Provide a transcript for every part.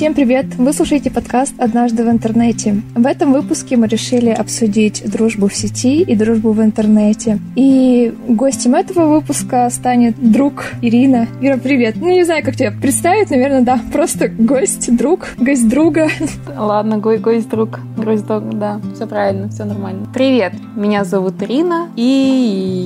Всем привет! Вы слушаете подкаст «Однажды в интернете». В этом выпуске мы решили обсудить дружбу в сети и дружбу в интернете. И гостем этого выпуска станет друг Ирина. Ира, привет! Ну, не знаю, как тебя представить, наверное, да, просто гость, друг, гость друга. Ладно, го гость, друг, гость, друг, да, все правильно, все нормально. Привет, меня зовут Ирина, и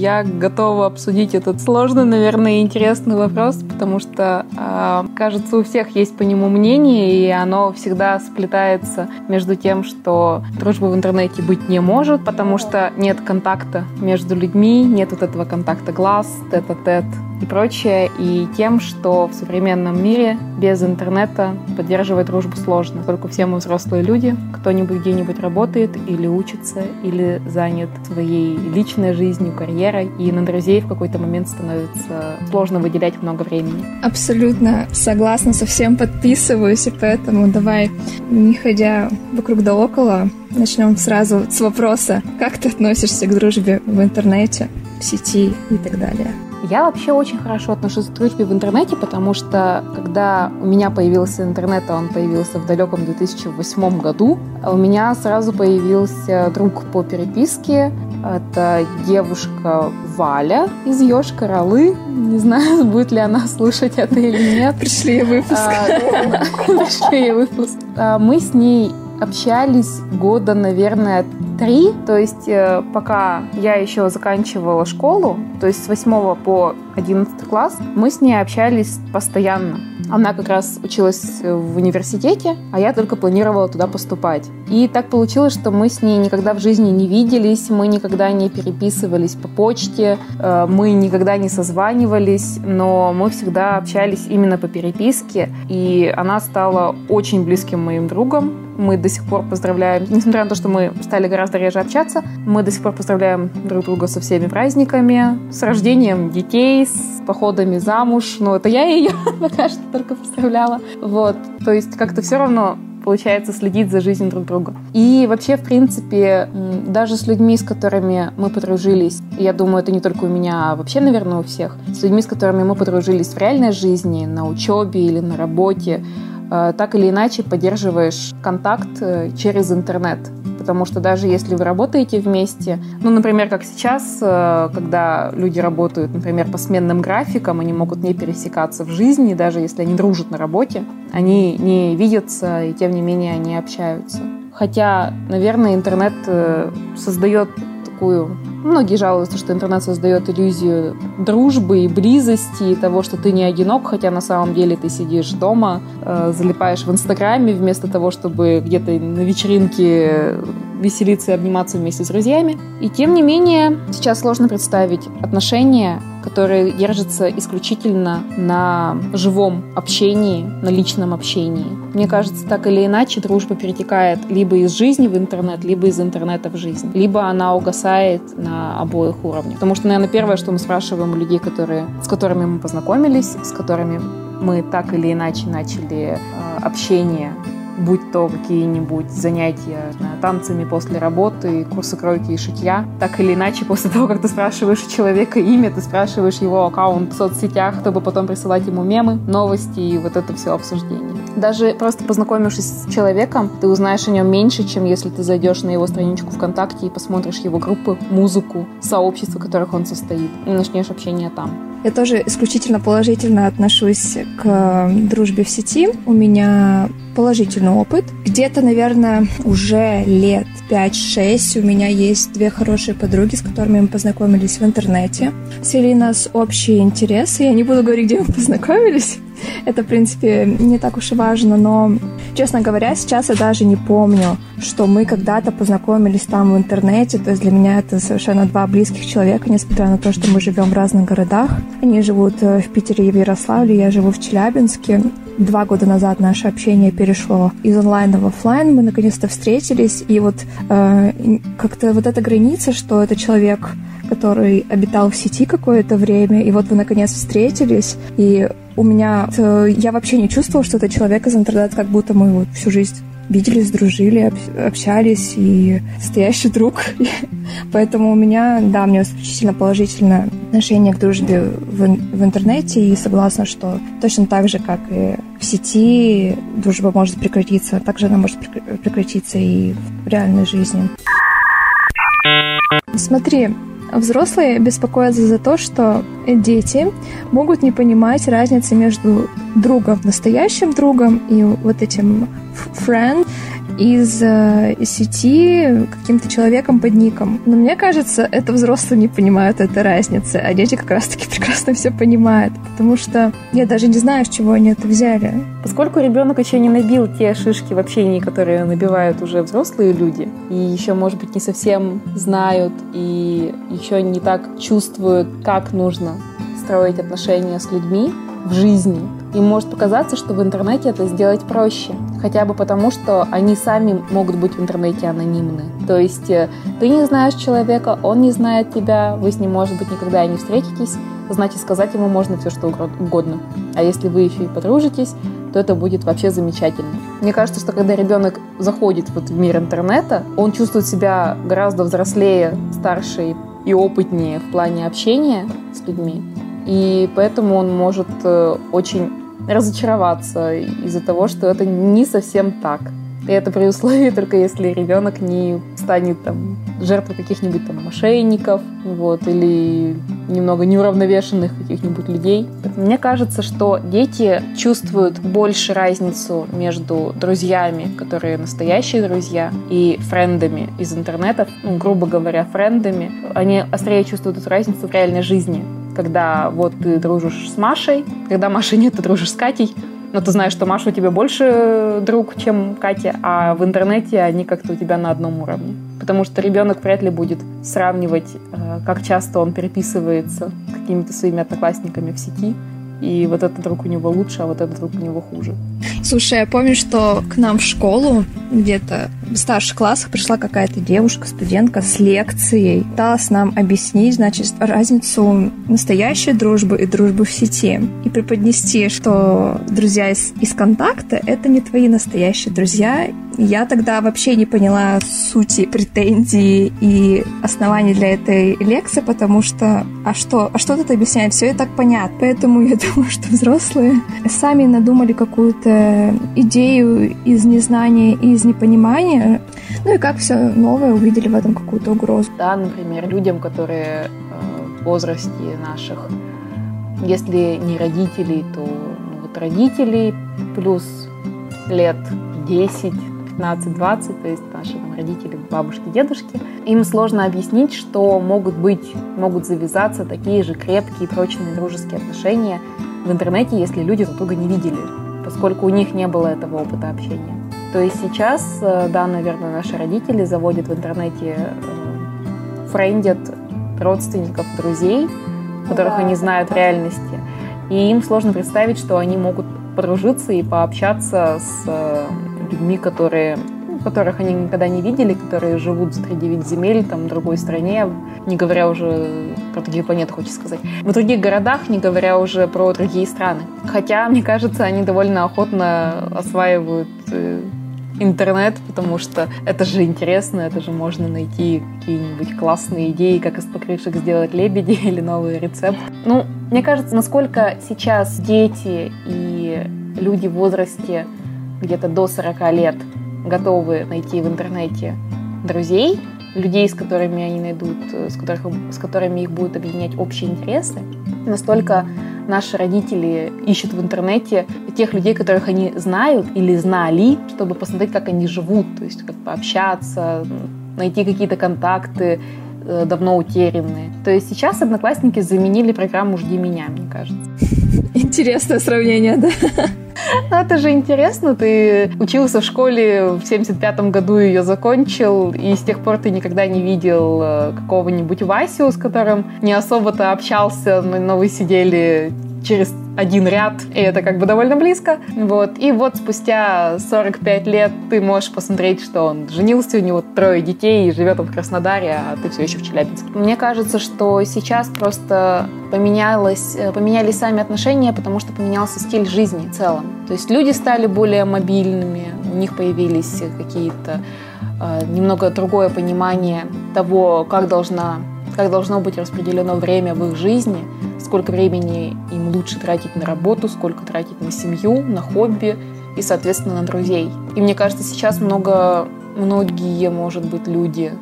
я готова обсудить этот сложный, наверное, интересный вопрос, потому что, э, кажется, у всех есть по нему мнение, и оно всегда сплетается между тем, что дружбы в интернете быть не может, потому что нет контакта между людьми, нет вот этого контакта глаз, тет-а-тет и прочее, и тем, что в современном мире без интернета поддерживать дружбу сложно, поскольку все мы взрослые люди, кто-нибудь где-нибудь работает или учится, или занят своей личной жизнью, карьерой, и на друзей в какой-то момент становится сложно выделять много времени. Абсолютно согласна, совсем подписываюсь, и поэтому давай, не ходя вокруг да около, начнем сразу с вопроса, как ты относишься к дружбе в интернете, сети и так далее. Я вообще очень хорошо отношусь к дружбе в интернете, потому что когда у меня появился интернет, а он появился в далеком 2008 году, у меня сразу появился друг по переписке. Это девушка Валя из Ёшка Ролы. Не знаю, будет ли она слушать это или нет. Пришли выпуск. А, пришли выпуск. А, мы с ней общались года, наверное, три. То есть э, пока я еще заканчивала школу, то есть с 8 по 11 класс, мы с ней общались постоянно. Она как раз училась в университете, а я только планировала туда поступать. И так получилось, что мы с ней никогда в жизни не виделись, мы никогда не переписывались по почте, э, мы никогда не созванивались, но мы всегда общались именно по переписке, и она стала очень близким моим другом. Мы до сих пор поздравляем, несмотря на то, что мы стали гораздо реже общаться, мы до сих пор поздравляем друг друга со всеми праздниками, с рождением детей, с походами замуж. Ну, это я ее пока что только поздравляла. Вот. То есть как-то все равно получается следить за жизнью друг друга. И вообще, в принципе, даже с людьми, с которыми мы подружились, я думаю, это не только у меня, а вообще, наверное, у всех, с людьми, с которыми мы подружились в реальной жизни, на учебе или на работе, э, так или иначе поддерживаешь контакт э, через интернет потому что даже если вы работаете вместе, ну, например, как сейчас, э, когда люди работают, например, по сменным графикам, они могут не пересекаться в жизни, даже если они дружат на работе, они не видятся, и тем не менее они общаются. Хотя, наверное, интернет э, создает такую Многие жалуются, что интернет создает иллюзию дружбы и близости, и того, что ты не одинок, хотя на самом деле ты сидишь дома, э, залипаешь в Инстаграме вместо того, чтобы где-то на вечеринке веселиться и обниматься вместе с друзьями. И тем не менее, сейчас сложно представить отношения, которые держатся исключительно на живом общении, на личном общении. Мне кажется, так или иначе дружба перетекает либо из жизни в интернет, либо из интернета в жизнь. Либо она угасает на обоих уровнях. Потому что, наверное, первое, что мы спрашиваем у людей, которые, с которыми мы познакомились, с которыми мы так или иначе начали э, общение будь то какие-нибудь занятия знаю, танцами после работы, курсы кройки и шитья. Так или иначе, после того, как ты спрашиваешь у человека имя, ты спрашиваешь его аккаунт в соцсетях, чтобы потом присылать ему мемы, новости и вот это все обсуждение. Даже просто познакомившись с человеком, ты узнаешь о нем меньше, чем если ты зайдешь на его страничку ВКонтакте и посмотришь его группы, музыку, сообщества, в которых он состоит, и начнешь общение там. Я тоже исключительно положительно отношусь к дружбе в сети. У меня положительный опыт. Где-то, наверное, уже лет 5-6 у меня есть две хорошие подруги, с которыми мы познакомились в интернете. Свели нас общие интересы. Я не буду говорить, где мы познакомились. Это, в принципе, не так уж и важно, но, честно говоря, сейчас я даже не помню, что мы когда-то познакомились там в интернете. То есть для меня это совершенно два близких человека, несмотря на то, что мы живем в разных городах. Они живут э, в Питере и в Ярославле, я живу в Челябинске. Два года назад наше общение перешло из онлайна в офлайн. Мы наконец-то встретились, и вот э, как-то вот эта граница, что это человек, который обитал в сети какое-то время, и вот вы наконец встретились, и у меня... Э, я вообще не чувствовала, что это человек из интернета, как будто мы вот всю жизнь виделись, дружили, общались и настоящий друг. Поэтому у меня, да, у меня исключительно положительное отношение к дружбе в, в интернете и согласна, что точно так же, как и в сети дружба может прекратиться, также она может прекратиться и в реальной жизни. Смотри, Взрослые беспокоятся за то, что дети могут не понимать разницы между другом, настоящим другом и вот этим friend, из э, сети каким-то человеком под ником. Но мне кажется, это взрослые не понимают этой разницы, а дети как раз-таки прекрасно все понимают, потому что я даже не знаю, с чего они это взяли. Поскольку ребенок еще не набил те шишки в общении, которые набивают уже взрослые люди, и еще, может быть, не совсем знают и еще не так чувствуют, как нужно строить отношения с людьми в жизни, им может показаться, что в интернете это сделать проще. Хотя бы потому, что они сами могут быть в интернете анонимны. То есть э, ты не знаешь человека, он не знает тебя, вы с ним, может быть, никогда и не встретитесь, значит, сказать ему можно все, что угодно. А если вы еще и подружитесь, то это будет вообще замечательно. Мне кажется, что когда ребенок заходит вот в мир интернета, он чувствует себя гораздо взрослее, старше и опытнее в плане общения с людьми. И поэтому он может э, очень разочароваться из-за того, что это не совсем так. И это при условии только если ребенок не станет там жертвой каких-нибудь там мошенников, вот, или немного неуравновешенных каких-нибудь людей. Мне кажется, что дети чувствуют больше разницу между друзьями, которые настоящие друзья, и френдами из интернета, ну, грубо говоря, френдами. Они острее чувствуют эту разницу в реальной жизни когда вот ты дружишь с Машей, когда Маши нет, ты дружишь с Катей, но ты знаешь, что Маша у тебя больше друг, чем Катя, а в интернете они как-то у тебя на одном уровне. Потому что ребенок вряд ли будет сравнивать, э, как часто он переписывается с какими-то своими одноклассниками в сети, и вот этот друг у него лучше, а вот этот друг у него хуже. Слушай, я помню, что к нам в школу где-то в старших классах пришла какая-то девушка, студентка с лекцией. Пыталась нам объяснить, значит, разницу настоящей дружбы и дружбы в сети. И преподнести, что друзья из, из контакта — это не твои настоящие друзья. Я тогда вообще не поняла сути претензий и оснований для этой лекции, потому что а что, а что тут объяснять? Все и так понятно. Поэтому я думаю, что взрослые сами надумали какую-то идею из незнания и из непонимания. Ну и как все новое увидели в этом какую-то угрозу. Да, например, людям, которые э, в возрасте наших, если не родителей, то ну, вот родителей плюс лет 10, 15-20, то есть наши там, родители, бабушки, дедушки, им сложно объяснить, что могут быть, могут завязаться такие же крепкие, прочные дружеские отношения в интернете, если люди друг друга не видели, поскольку у них не было этого опыта общения. То есть сейчас, э, да, наверное, наши родители заводят в интернете, э, френдят родственников, друзей, которых да. они знают в реальности. И им сложно представить, что они могут подружиться и пообщаться с э, людьми, которые которых они никогда не видели, которые живут среди девять земель, там, в другой стране, не говоря уже про другие планеты, хочется сказать. В других городах, не говоря уже про другие страны. Хотя, мне кажется, они довольно охотно осваивают э, интернет, потому что это же интересно, это же можно найти какие-нибудь классные идеи, как из покрышек сделать лебеди или новый рецепт. Ну, мне кажется, насколько сейчас дети и люди в возрасте где-то до 40 лет готовы найти в интернете друзей, людей, с которыми они найдут, с, которых, с которыми их будут объединять общие интересы, настолько наши родители ищут в интернете тех людей, которых они знают или знали, чтобы посмотреть, как они живут, то есть как пообщаться, найти какие-то контакты э, давно утерянные. То есть сейчас одноклассники заменили программу «Жди меня», мне кажется. Интересное сравнение, да? Ну, это же интересно. Ты учился в школе в 75-м году, ее закончил, и с тех пор ты никогда не видел э, какого-нибудь Васю, с которым не особо-то общался, но вы сидели через один ряд, и это как бы довольно близко. Вот. И вот спустя 45 лет ты можешь посмотреть, что он женился, у него трое детей, и живет он в Краснодаре, а ты все еще в Челябинске. Мне кажется, что сейчас просто поменялось, э, поменялись сами отношения, потому что поменялся стиль жизни в целом. То есть люди стали более мобильными, у них появились какие-то э, немного другое понимание того, как должна как должно быть распределено время в их жизни, сколько времени им лучше тратить на работу, сколько тратить на семью, на хобби и, соответственно, на друзей. И мне кажется, сейчас много, многие, может быть, люди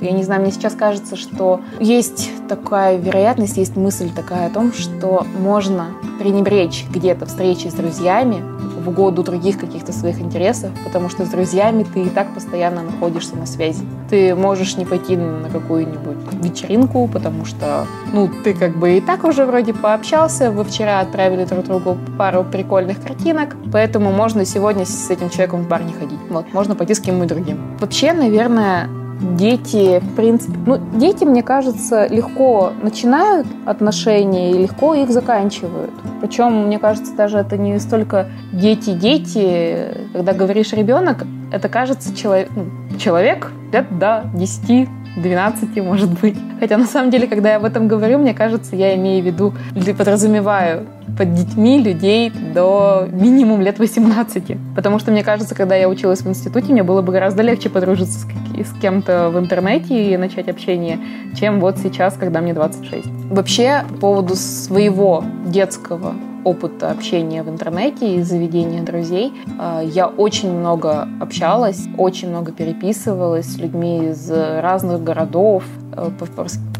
я не знаю, мне сейчас кажется, что есть такая вероятность, есть мысль такая о том, что можно пренебречь где-то встречи с друзьями в угоду других каких-то своих интересов, потому что с друзьями ты и так постоянно находишься на связи. Ты можешь не пойти на какую-нибудь вечеринку, потому что, ну, ты как бы и так уже вроде пообщался, вы вчера отправили друг другу пару прикольных картинок, поэтому можно сегодня с этим человеком в бар не ходить. Вот, можно пойти с кем-нибудь другим. Вообще, наверное, дети, в принципе, ну, дети, мне кажется, легко начинают отношения и легко их заканчивают. Причем, мне кажется, даже это не столько дети-дети, когда говоришь ребенок, это кажется человек, ну, человек лет до 10, 12, может быть. Хотя на самом деле, когда я об этом говорю, мне кажется, я имею в виду, или подразумеваю под детьми людей до минимум лет 18. Потому что мне кажется, когда я училась в институте, мне было бы гораздо легче подружиться с, с кем-то в интернете и начать общение, чем вот сейчас, когда мне 26. Вообще, по поводу своего детского опыта общения в интернете и заведения друзей. А, я очень много общалась, очень много переписывалась с людьми из разных городов, э,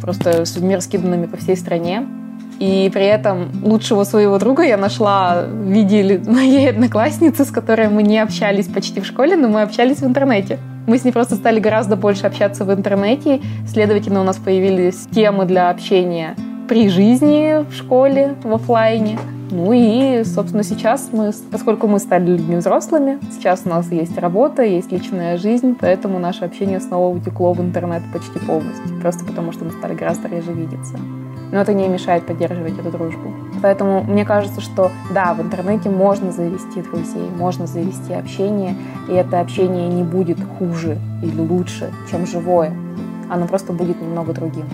просто с людьми раскиданными по всей стране. И при этом лучшего своего друга я нашла в виде моей одноклассницы, с которой мы не общались почти в школе, но мы общались в интернете. Мы с ней просто стали гораздо больше общаться в интернете, следовательно, у нас появились темы для общения при жизни в школе, в офлайне. Ну и, собственно, сейчас мы, поскольку мы стали людьми взрослыми, сейчас у нас есть работа, есть личная жизнь, поэтому наше общение снова утекло в интернет почти полностью, просто потому что мы стали гораздо реже видеться. Но это не мешает поддерживать эту дружбу. Поэтому мне кажется, что да, в интернете можно завести друзей, можно завести общение, и это общение не будет хуже или лучше, чем живое. Оно просто будет немного другим.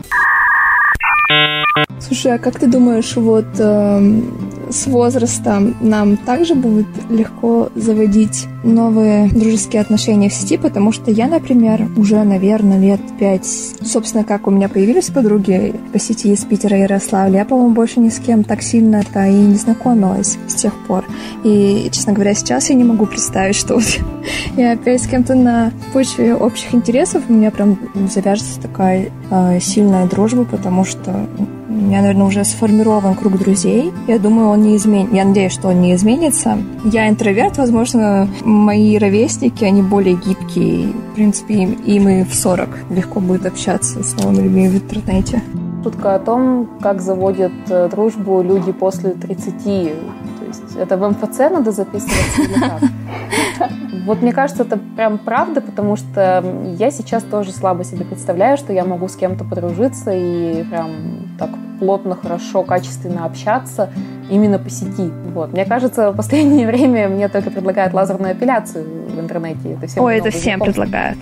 Слушай, а как ты думаешь, вот э, с возрастом нам также будет легко заводить новые дружеские отношения в сети, потому что я, например, уже, наверное, лет пять, собственно, как у меня появились подруги по сети из Питера и Ярославля, я, по-моему, больше ни с кем так сильно-то и не знакомилась с тех пор. И, честно говоря, сейчас я не могу представить, что вот я опять с кем-то на почве общих интересов у меня прям завяжется такая э, сильная дружба, потому что у меня, наверное, уже сформирован круг друзей. Я думаю, он не изменится. Я надеюсь, что он не изменится. Я интроверт, возможно, мои ровесники, они более гибкие. В принципе, им, им и в 40 легко будет общаться с новыми людьми в интернете. Шутка о том, как заводят э, дружбу люди после 30. То есть это в МФЦ надо записываться или как? Вот мне кажется, это прям правда, потому что я сейчас тоже слабо себе представляю, что я могу с кем-то подружиться и прям так плотно, хорошо, качественно общаться именно по сети. Вот. Мне кажется, в последнее время мне только предлагают лазерную эпиляцию в интернете. Это всем Ой, это всем предлагают.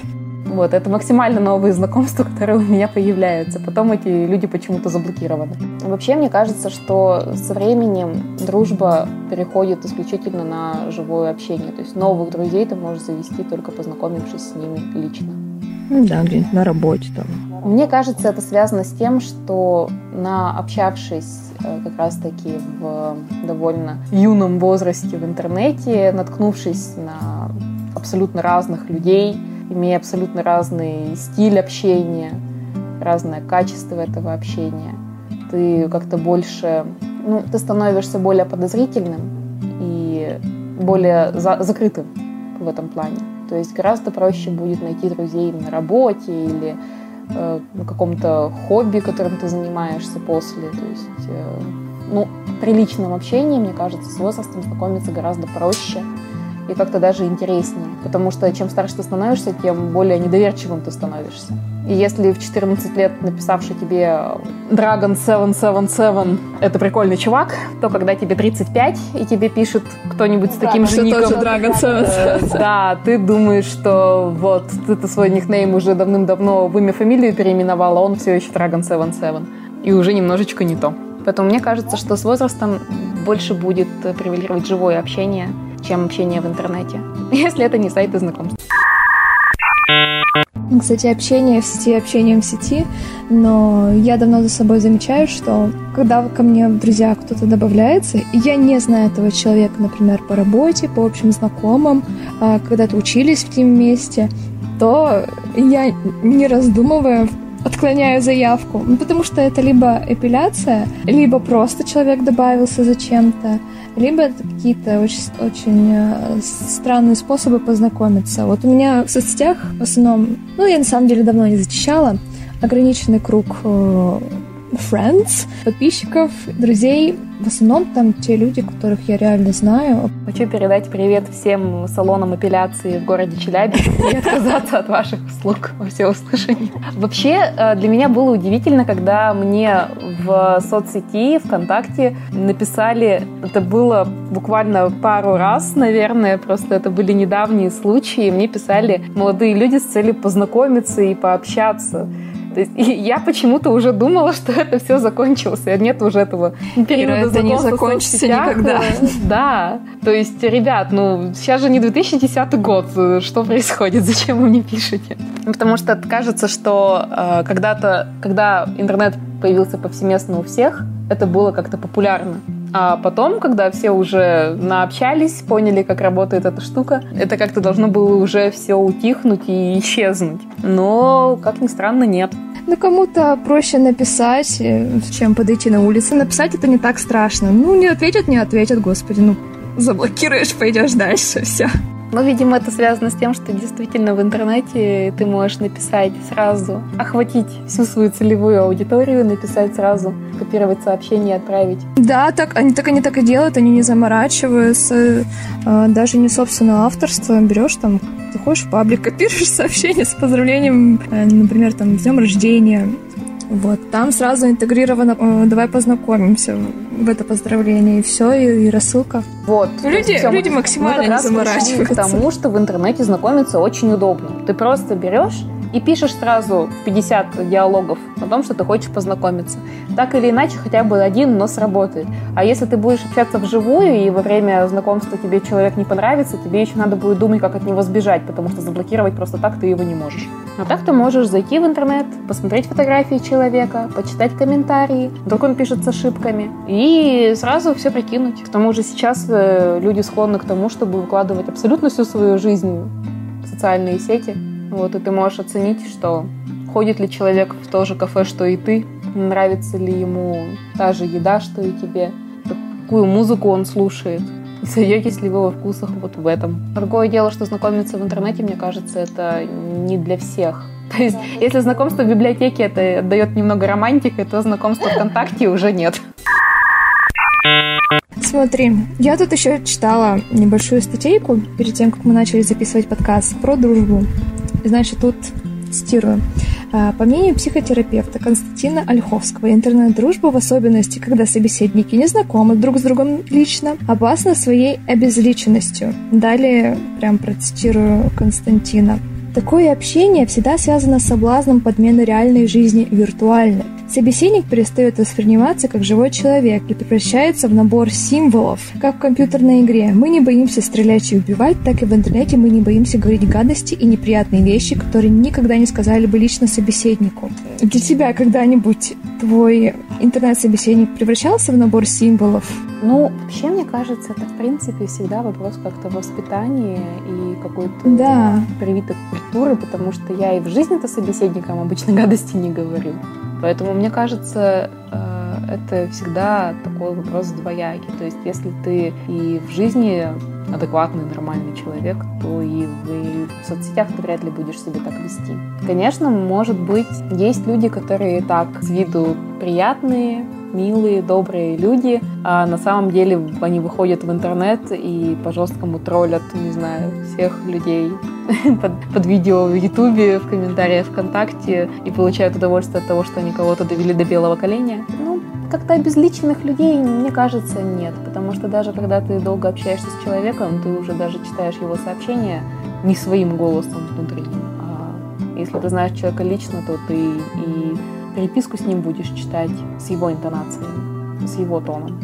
Вот, это максимально новые знакомства, которые у меня появляются. Потом эти люди почему-то заблокированы. Вообще, мне кажется, что со временем дружба переходит исключительно на живое общение. То есть новых друзей ты можешь завести только познакомившись с ними лично. Ну да, где-нибудь на работе там. Мне кажется, это связано с тем, что на общавшись э, как раз-таки в довольно юном возрасте в интернете, наткнувшись на абсолютно разных людей, имея абсолютно разный стиль общения, разное качество этого общения. Ты как-то больше, ну, ты становишься более подозрительным и более за, закрытым в этом плане. То есть гораздо проще будет найти друзей на работе или э, на каком-то хобби, которым ты занимаешься после. То есть, э, ну, при личном общении, мне кажется, с возрастом знакомиться гораздо проще и как-то даже интереснее. Потому что чем старше ты становишься, тем более недоверчивым ты становишься. И если в 14 лет написавший тебе Dragon 777 это прикольный чувак, то когда тебе 35 и тебе пишет кто-нибудь с таким же ником... Тоже Dragon 777. Э, да, ты думаешь, что вот ты-то свой никнейм уже давным-давно в имя фамилию переименовал, а он все еще Dragon 77. И уже немножечко не то. Поэтому мне кажется, что с возрастом больше будет превалировать живое общение, чем общение в интернете. Если это не сайты знакомств. Кстати, общение в сети общением в сети, но я давно за собой замечаю, что когда ко мне в друзья кто-то добавляется, и я не знаю этого человека, например, по работе, по общим знакомым, а, когда-то учились в тем месте, то я, не раздумывая, отклоняю заявку, ну, потому что это либо эпиляция, либо просто человек добавился зачем-то, либо это какие-то очень, очень э, странные способы познакомиться. Вот у меня в соцсетях в основном, ну, я на самом деле давно не зачищала, ограниченный круг э, friends, подписчиков, друзей. В основном там те люди, которых я реально знаю. Хочу передать привет всем салонам эпиляции в городе Челябинск и отказаться от ваших услуг во всеуслышание. Вообще, э, для меня было удивительно, когда мне в соцсети, ВКонтакте написали, это было буквально пару раз, наверное, просто это были недавние случаи, мне писали молодые люди с целью познакомиться и пообщаться. То есть я почему-то уже думала, что это все закончилось, и нет уже этого периода это не закончится никогда. Да, то есть, ребят, ну, сейчас же не 2010 год, что происходит, зачем вы мне пишете? Потому что кажется, что э, когда-то, когда интернет появился повсеместно у всех, это было как-то популярно. А потом, когда все уже наобщались, поняли, как работает эта штука, это как-то должно было уже все утихнуть и исчезнуть. Но, как ни странно, нет. Ну, кому-то проще написать, э, чем подойти на улицу. Написать это не так страшно. Ну, не ответят, не ответят, господи, ну, заблокируешь, пойдешь дальше, все. Ну, видимо, это связано с тем, что действительно в интернете ты можешь написать сразу, охватить всю свою целевую аудиторию, написать сразу, копировать сообщение и отправить. Да, так они так они так и делают, они не заморачиваются, а, даже не собственного авторства. Берешь там, заходишь в паблик, копируешь сообщение с поздравлением, э, например, там, с днем рождения, вот, там сразу интегрировано э, «давай познакомимся» в это поздравление, и все, и, и рассылка. Вот. Люди, все, люди максимально не заморачиваются. к тому, что в интернете знакомиться очень удобно. Ты просто берешь и пишешь сразу 50 диалогов о том, что ты хочешь познакомиться. Так или иначе, хотя бы один, но сработает. А если ты будешь общаться вживую, и во время знакомства тебе человек не понравится, тебе еще надо будет думать, как от него сбежать, потому что заблокировать просто так ты его не можешь. А так ты можешь зайти в интернет, посмотреть фотографии человека, почитать комментарии, вдруг он пишет с ошибками, и сразу все прикинуть. К тому же сейчас э, люди склонны к тому, чтобы выкладывать абсолютно всю свою жизнь в социальные сети, вот, и ты можешь оценить, что ходит ли человек в то же кафе, что и ты, нравится ли ему та же еда, что и тебе, какую музыку он слушает, и сойдетесь ли вы во вкусах вот в этом. Другое дело, что знакомиться в интернете, мне кажется, это не для всех. То есть, если знакомство в библиотеке это отдает немного романтикой, то знакомство ВКонтакте уже нет. Смотри, я тут еще читала небольшую статейку перед тем, как мы начали записывать подкаст про дружбу. Значит, тут цитирую. «А, по мнению психотерапевта Константина Ольховского, интернет-дружба, в особенности, когда собеседники не знакомы друг с другом лично, опасна своей обезличенностью. Далее прям процитирую Константина. Такое общение всегда связано с соблазном подмены реальной жизни виртуальной. Собеседник перестает восприниматься как живой человек и превращается в набор символов, как в компьютерной игре. Мы не боимся стрелять и убивать, так и в интернете мы не боимся говорить гадости и неприятные вещи, которые никогда не сказали бы лично собеседнику. Для тебя когда-нибудь твой интернет-собеседник превращался в набор символов? Ну, вообще, мне кажется, это, в принципе, всегда вопрос как-то воспитания и какой-то да. привитой культуры, потому что я и в жизни-то собеседникам обычно гадости не говорю. Поэтому, мне кажется, э, это всегда такой вопрос двоякий. То есть, если ты и в жизни адекватный, нормальный человек, то и в соцсетях ты вряд ли будешь себя так вести. Конечно, может быть, есть люди, которые так с виду приятные, милые, добрые люди, а на самом деле они выходят в интернет и по-жесткому троллят, не знаю, всех людей под, под видео в Ютубе, в комментариях ВКонтакте и получают удовольствие от того, что они кого-то довели до белого коленя. Ну, как-то обезличенных людей, мне кажется, нет. Потому что даже когда ты долго общаешься с человеком, ты уже даже читаешь его сообщения не своим голосом внутри. А если ты знаешь человека лично, то ты и переписку с ним будешь читать с его интонацией, с его тоном.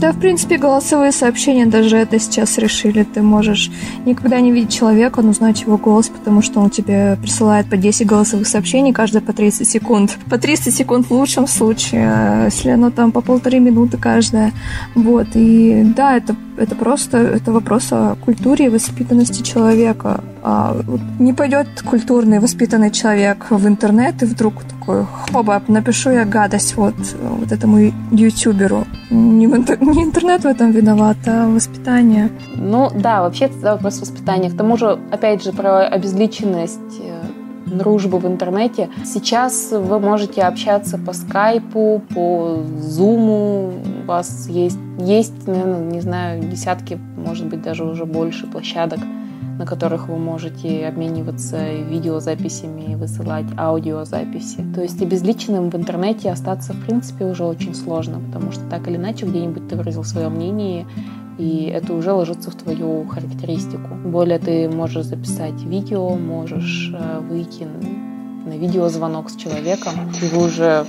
Да, в принципе, голосовые сообщения даже это сейчас решили. Ты можешь никогда не видеть человека, но знать его голос, потому что он тебе присылает по 10 голосовых сообщений, каждое по 30 секунд. По 30 секунд в лучшем случае, а если оно там по полторы минуты каждая. Вот, и да, это, это просто это вопрос о культуре и воспитанности человека. А вот не пойдет культурный, воспитанный человек в интернет и вдруг такой, хоба, напишу я гадость вот, вот этому ютуберу. Не, не интернет в этом виноват, а воспитание. Ну да, вообще это вопрос воспитания. К тому же, опять же, про обезличенность э, дружбы в интернете. Сейчас вы можете общаться по скайпу, по зуму. У вас есть, есть, наверное, не знаю, десятки, может быть, даже уже больше площадок, на которых вы можете обмениваться видеозаписями, высылать аудиозаписи. То есть обезличенным в интернете остаться, в принципе, уже очень сложно, потому что так или иначе где-нибудь ты выразил свое мнение, и это уже ложится в твою характеристику. Более ты можешь записать видео, можешь э, выйти на видеозвонок с человеком, и вы уже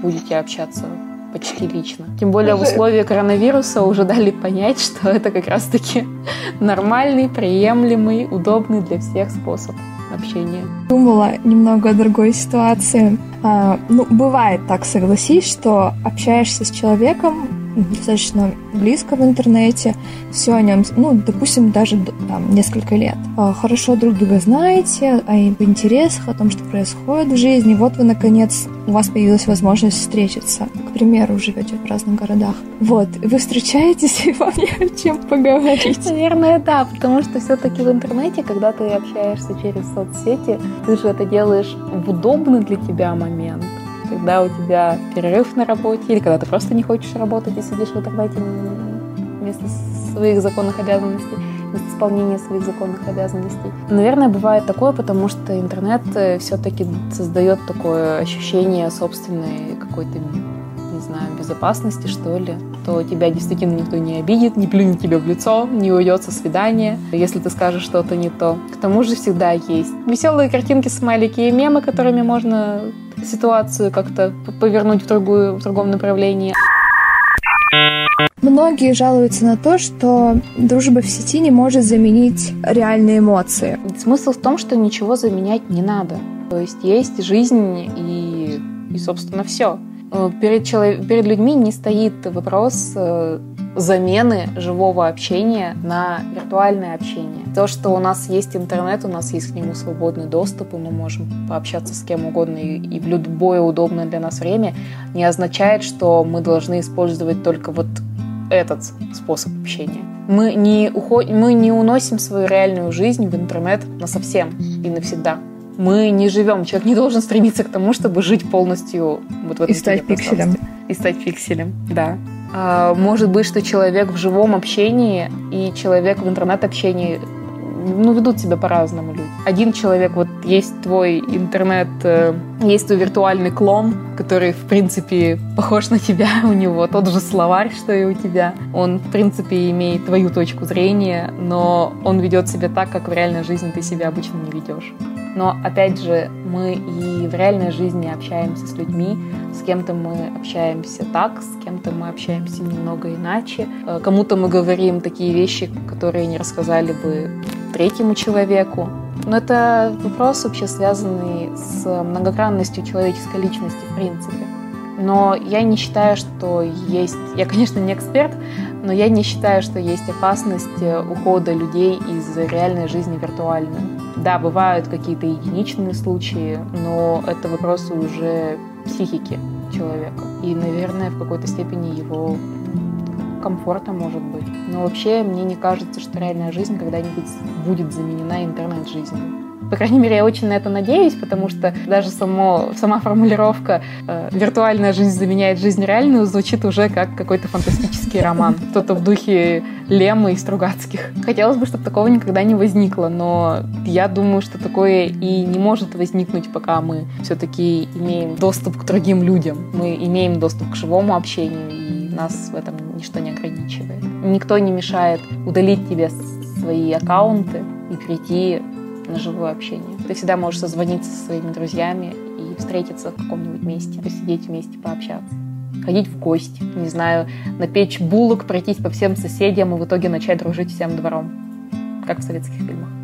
будете общаться почти лично. Тем более в условиях коронавируса уже дали понять, что это как раз-таки нормальный, приемлемый, удобный для всех способ общения. Думала немного о другой ситуации. А, ну, бывает так, согласись, что общаешься с человеком, достаточно близко в интернете, все о нем, ну, допустим, даже там несколько лет. А, хорошо друг друга знаете, о интересах, о том, что происходит в жизни. Вот вы, наконец, у вас появилась возможность встретиться. К примеру, живете в разных городах. Вот, вы встречаетесь, и вам не о чем поговорить. Наверное, да, потому что все-таки в интернете, когда ты общаешься через соцсети, ты же это делаешь в удобный для тебя момент когда у тебя перерыв на работе, или когда ты просто не хочешь работать и сидишь в интернете вместо своих законных обязанностей, вместо исполнения своих законных обязанностей. Наверное, бывает такое, потому что интернет э, все-таки создает такое ощущение собственной какой-то не знаю, безопасности, что ли, то тебя действительно никто не обидит, не плюнет тебе в лицо, не уйдет со свидания, если ты скажешь что-то не то. К тому же всегда есть веселые картинки, смайлики и мемы, которыми можно ситуацию как-то повернуть в, другую, в другом направлении. Многие жалуются на то, что дружба в сети не может заменить реальные эмоции. Смысл в том, что ничего заменять не надо. То есть есть жизнь и, и собственно, все. Э, перед, человек, перед людьми не стоит вопрос э, замены живого общения на виртуальное общение. То, что у нас есть интернет, у нас есть к нему свободный доступ, и мы можем пообщаться с кем угодно и, и в любое удобное для нас время, не означает, что мы должны использовать только вот этот способ общения. Мы не, уход... мы не уносим свою реальную жизнь в интернет на совсем и навсегда. Мы не живем. Человек не должен стремиться к тому, чтобы жить полностью вот в этом И стать пикселем. И стать пикселем, да. А, может быть, что человек в живом общении и человек в интернет-общении ну, ведут себя по-разному люди. Один человек, вот есть твой интернет, э, есть твой виртуальный клон, который, в принципе, похож на тебя, у него тот же словарь, что и у тебя. Он, в принципе, имеет твою точку зрения, но он ведет себя так, как в реальной жизни ты себя обычно не ведешь. Но, опять же, мы и в реальной жизни общаемся с людьми, с кем-то мы общаемся так, с кем-то мы общаемся немного иначе. Э, кому-то мы говорим такие вещи, которые не рассказали бы третьему человеку. Но это вопрос вообще связанный с многогранностью человеческой личности в принципе. Но я не считаю, что есть... Я, конечно, не эксперт, но я не считаю, что есть опасность ухода людей из реальной жизни виртуальную. Да, бывают какие-то единичные случаи, но это вопрос уже психики человека. И, наверное, в какой-то степени его комфорта, может быть. Но вообще мне не кажется, что реальная жизнь когда-нибудь будет заменена интернет-жизнью. По крайней мере, я очень на это надеюсь, потому что даже само, сама формулировка э, «виртуальная жизнь заменяет жизнь реальную» звучит уже как какой-то фантастический роман. Кто-то в духе Лемы и Стругацких. Хотелось бы, чтобы такого никогда не возникло, но я думаю, что такое и не может возникнуть, пока мы все-таки имеем доступ к другим людям. Мы имеем доступ к живому общению, и нас в этом ничто не ограничивает. Никто не мешает удалить тебе свои аккаунты и прийти на живое общение. Ты всегда можешь созвониться со своими друзьями и встретиться в каком-нибудь месте, посидеть вместе, пообщаться. ходить в гости, не знаю, напечь булок, пройтись по всем соседям и в итоге начать дружить всем двором, как в советских фильмах.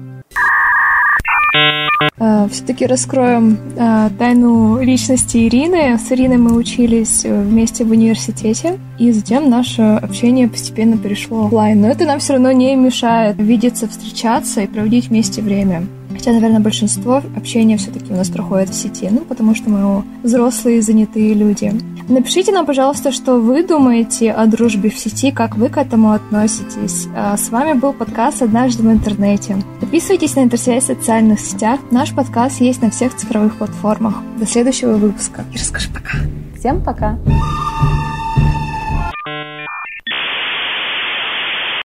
А, Все-таки раскроем а, тайну личности Ирины. С Ириной мы учились э, вместе в университете, и затем наше общение постепенно перешло в лайн. Но это нам все равно не мешает видеться, встречаться и проводить вместе время. Хотя, наверное, большинство общения все-таки у нас проходит в сети, ну, потому что мы взрослые, занятые люди. Напишите нам, пожалуйста, что вы думаете о дружбе в сети, как вы к этому относитесь. С вами был подкаст «Однажды в интернете». Подписывайтесь на интерсвязь в социальных сетях. Наш подкаст есть на всех цифровых платформах. До следующего выпуска. И расскажи пока. Всем пока!